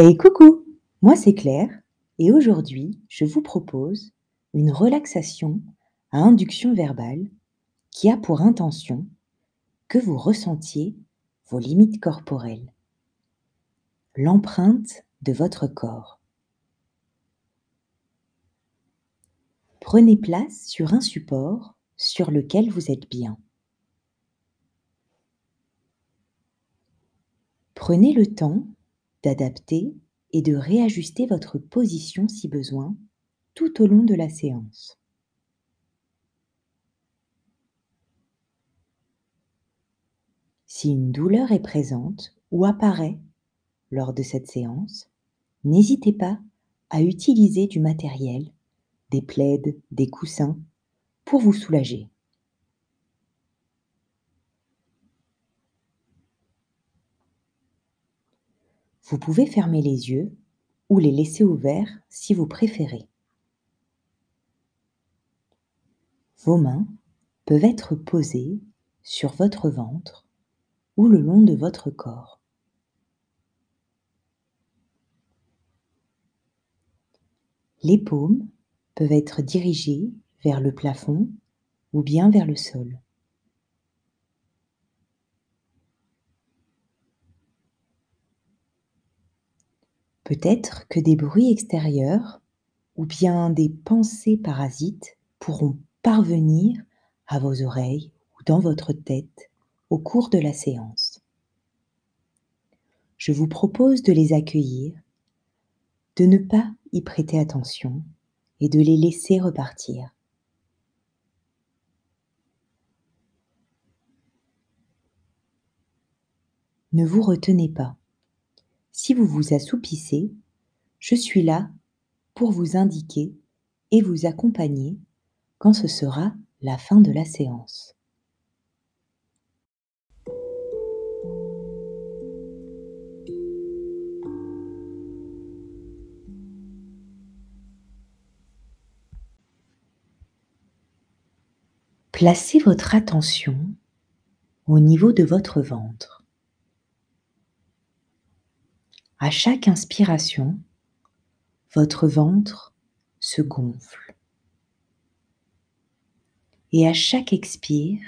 Hey coucou, moi c'est Claire et aujourd'hui je vous propose une relaxation à induction verbale qui a pour intention que vous ressentiez vos limites corporelles, l'empreinte de votre corps. Prenez place sur un support sur lequel vous êtes bien. Prenez le temps d'adapter et de réajuster votre position si besoin tout au long de la séance. Si une douleur est présente ou apparaît lors de cette séance, n'hésitez pas à utiliser du matériel, des plaides, des coussins, pour vous soulager. Vous pouvez fermer les yeux ou les laisser ouverts si vous préférez. Vos mains peuvent être posées sur votre ventre ou le long de votre corps. Les paumes peuvent être dirigées vers le plafond ou bien vers le sol. Peut-être que des bruits extérieurs ou bien des pensées parasites pourront parvenir à vos oreilles ou dans votre tête au cours de la séance. Je vous propose de les accueillir, de ne pas y prêter attention et de les laisser repartir. Ne vous retenez pas. Si vous vous assoupissez, je suis là pour vous indiquer et vous accompagner quand ce sera la fin de la séance. Placez votre attention au niveau de votre ventre. À chaque inspiration, votre ventre se gonfle. Et à chaque expire,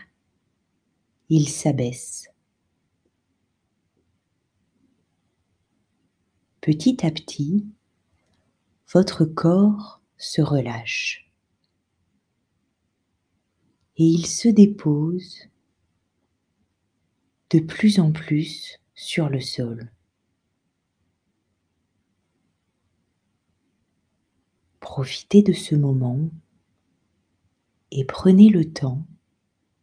il s'abaisse. Petit à petit, votre corps se relâche et il se dépose de plus en plus sur le sol. Profitez de ce moment et prenez le temps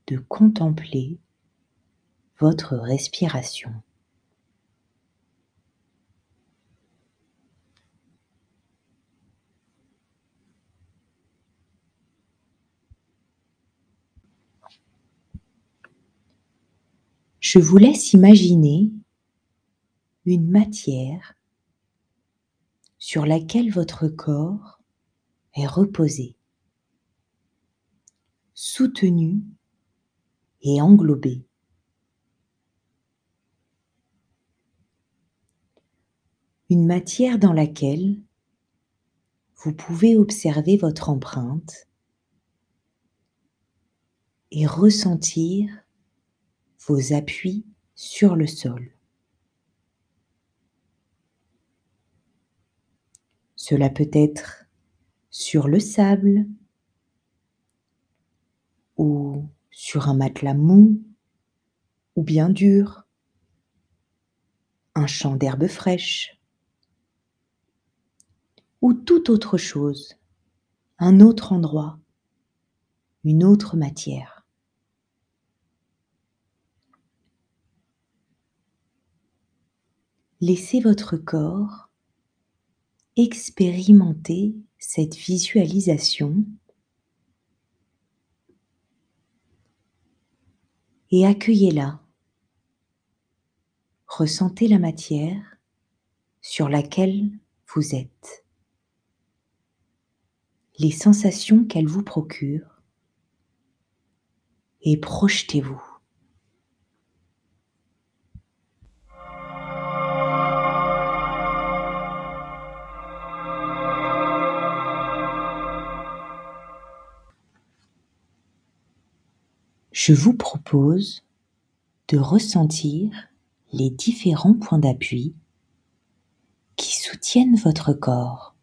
de contempler votre respiration. Je vous laisse imaginer une matière sur laquelle votre corps est reposé, soutenu et englobé. Une matière dans laquelle vous pouvez observer votre empreinte et ressentir vos appuis sur le sol. Cela peut être sur le sable ou sur un matelas mou ou bien dur, un champ d'herbe fraîche ou toute autre chose, un autre endroit, une autre matière. Laissez votre corps expérimenter cette visualisation et accueillez-la. Ressentez la matière sur laquelle vous êtes, les sensations qu'elle vous procure et projetez-vous. Je vous propose de ressentir les différents points d'appui qui soutiennent votre corps.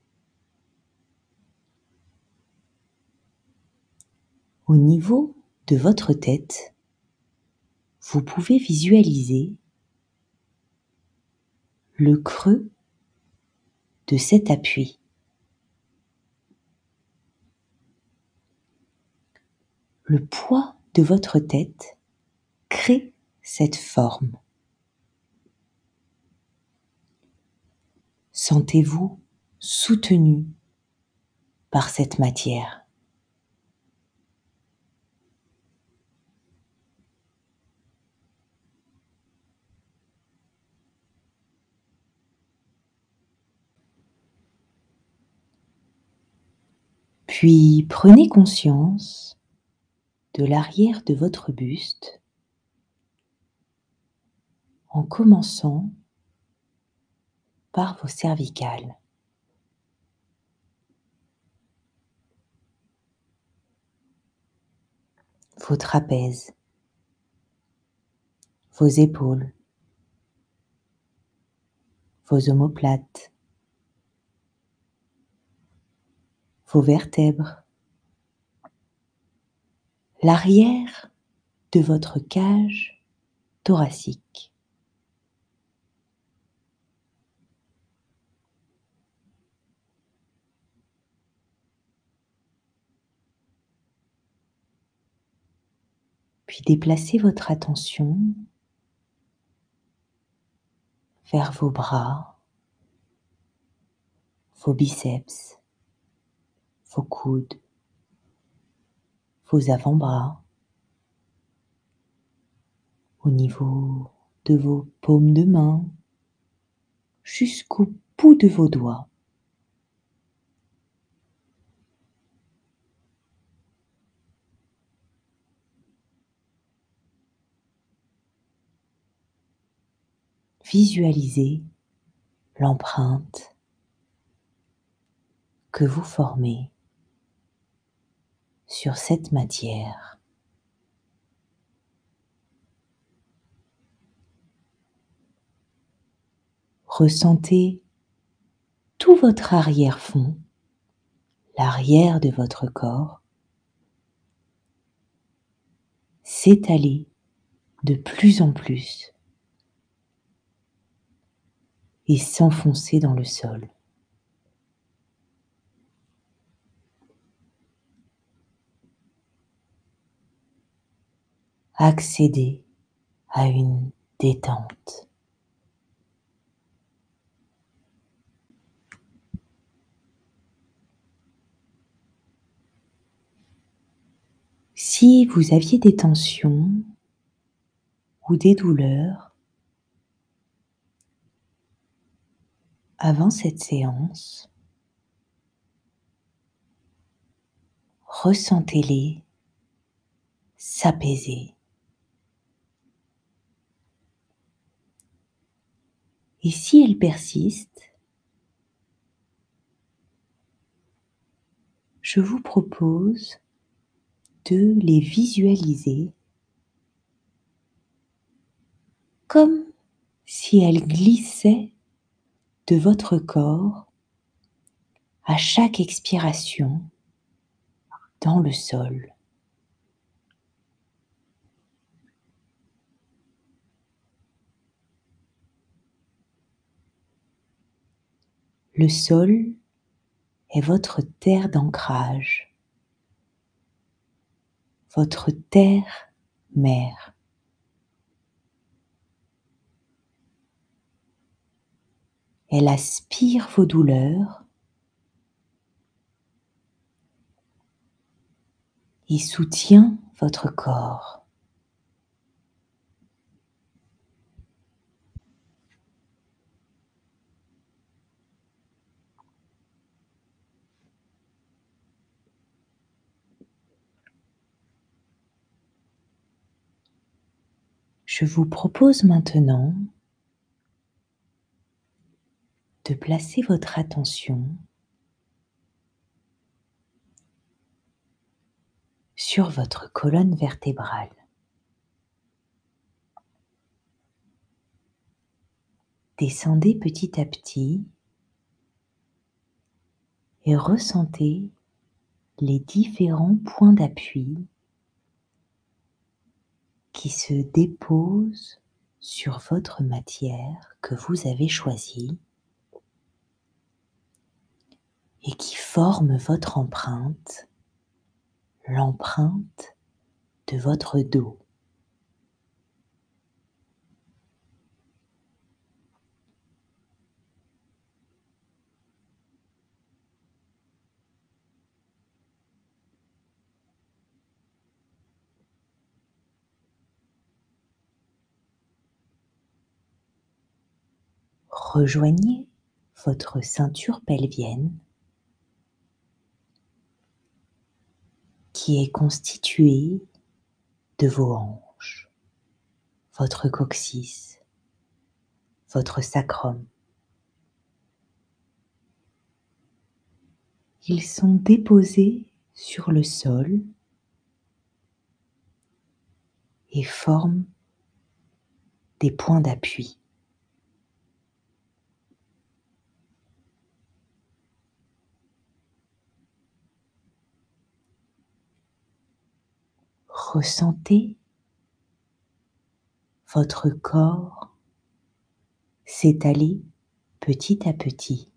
Au niveau de votre tête, vous pouvez visualiser le creux de cet appui. Le poids de votre tête crée cette forme. Sentez-vous soutenu par cette matière. Puis prenez conscience de l'arrière de votre buste en commençant par vos cervicales. Vos trapèzes, vos épaules, vos omoplates, vos vertèbres, l'arrière de votre cage thoracique. Puis déplacez votre attention vers vos bras, vos biceps, vos coudes, vos avant-bras, au niveau de vos paumes de main, jusqu'au bout de vos doigts. Visualisez l'empreinte que vous formez sur cette matière. Ressentez tout votre arrière-fond, l'arrière de votre corps, s'étaler de plus en plus et s'enfoncer dans le sol. Accéder à une détente. Si vous aviez des tensions ou des douleurs avant cette séance, ressentez-les s'apaiser. Et si elles persistent, je vous propose de les visualiser comme si elles glissaient de votre corps à chaque expiration dans le sol. Le sol est votre terre d'ancrage, votre terre mère. Elle aspire vos douleurs et soutient votre corps. Je vous propose maintenant de placer votre attention sur votre colonne vertébrale. Descendez petit à petit et ressentez les différents points d'appui qui se déposent sur votre matière que vous avez choisie et qui forment votre empreinte, l'empreinte de votre dos. Rejoignez votre ceinture pelvienne qui est constituée de vos hanches, votre coccyx, votre sacrum. Ils sont déposés sur le sol et forment des points d'appui. Ressentez votre corps s'étaler petit à petit.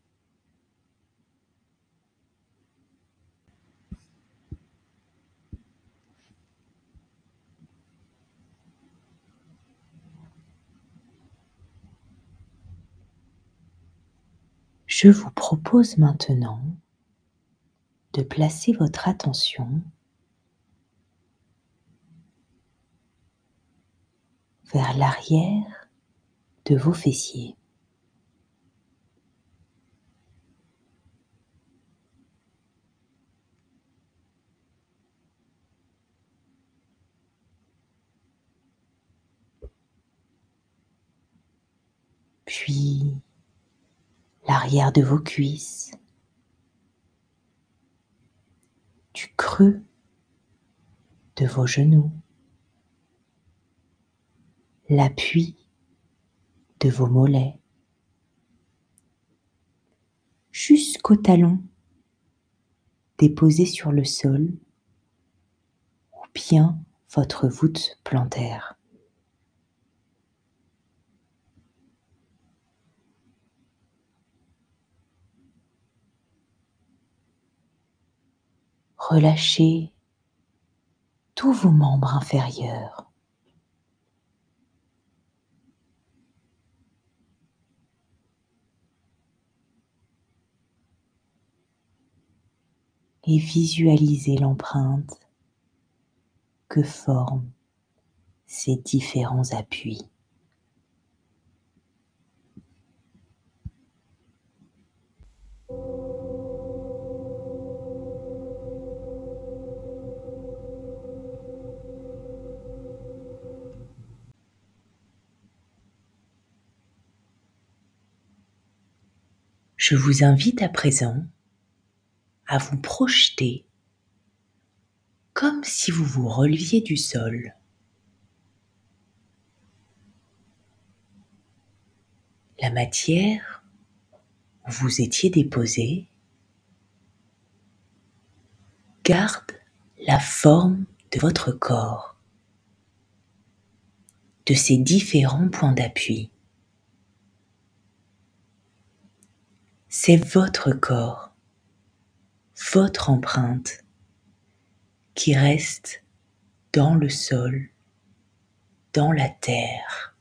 Je vous propose maintenant de placer votre attention vers l'arrière de vos fessiers. Puis l'arrière de vos cuisses, du creux de vos genoux, l'appui de vos mollets jusqu'au talon déposé sur le sol ou bien votre voûte plantaire. Relâchez tous vos membres inférieurs. Et visualisez l'empreinte que forment ces différents appuis. Je vous invite à présent à vous projeter comme si vous vous releviez du sol. La matière où vous étiez déposé garde la forme de votre corps, de ses différents points d'appui. C'est votre corps votre empreinte qui reste dans le sol, dans la terre.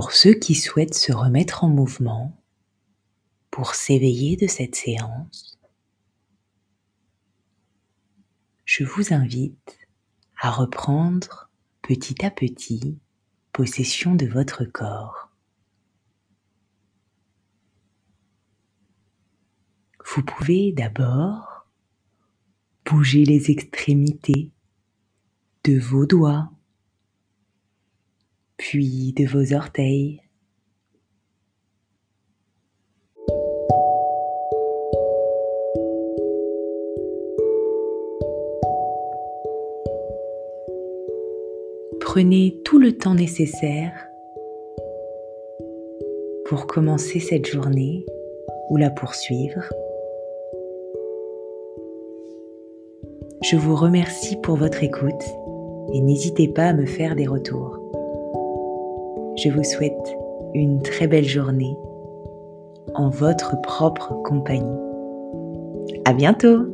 Pour ceux qui souhaitent se remettre en mouvement, pour s'éveiller de cette séance, je vous invite à reprendre petit à petit possession de votre corps. Vous pouvez d'abord bouger les extrémités de vos doigts, puis de vos orteils. Prenez tout le temps nécessaire pour commencer cette journée ou la poursuivre. Je vous remercie pour votre écoute et n'hésitez pas à me faire des retours. Je vous souhaite une très belle journée en votre propre compagnie. À bientôt!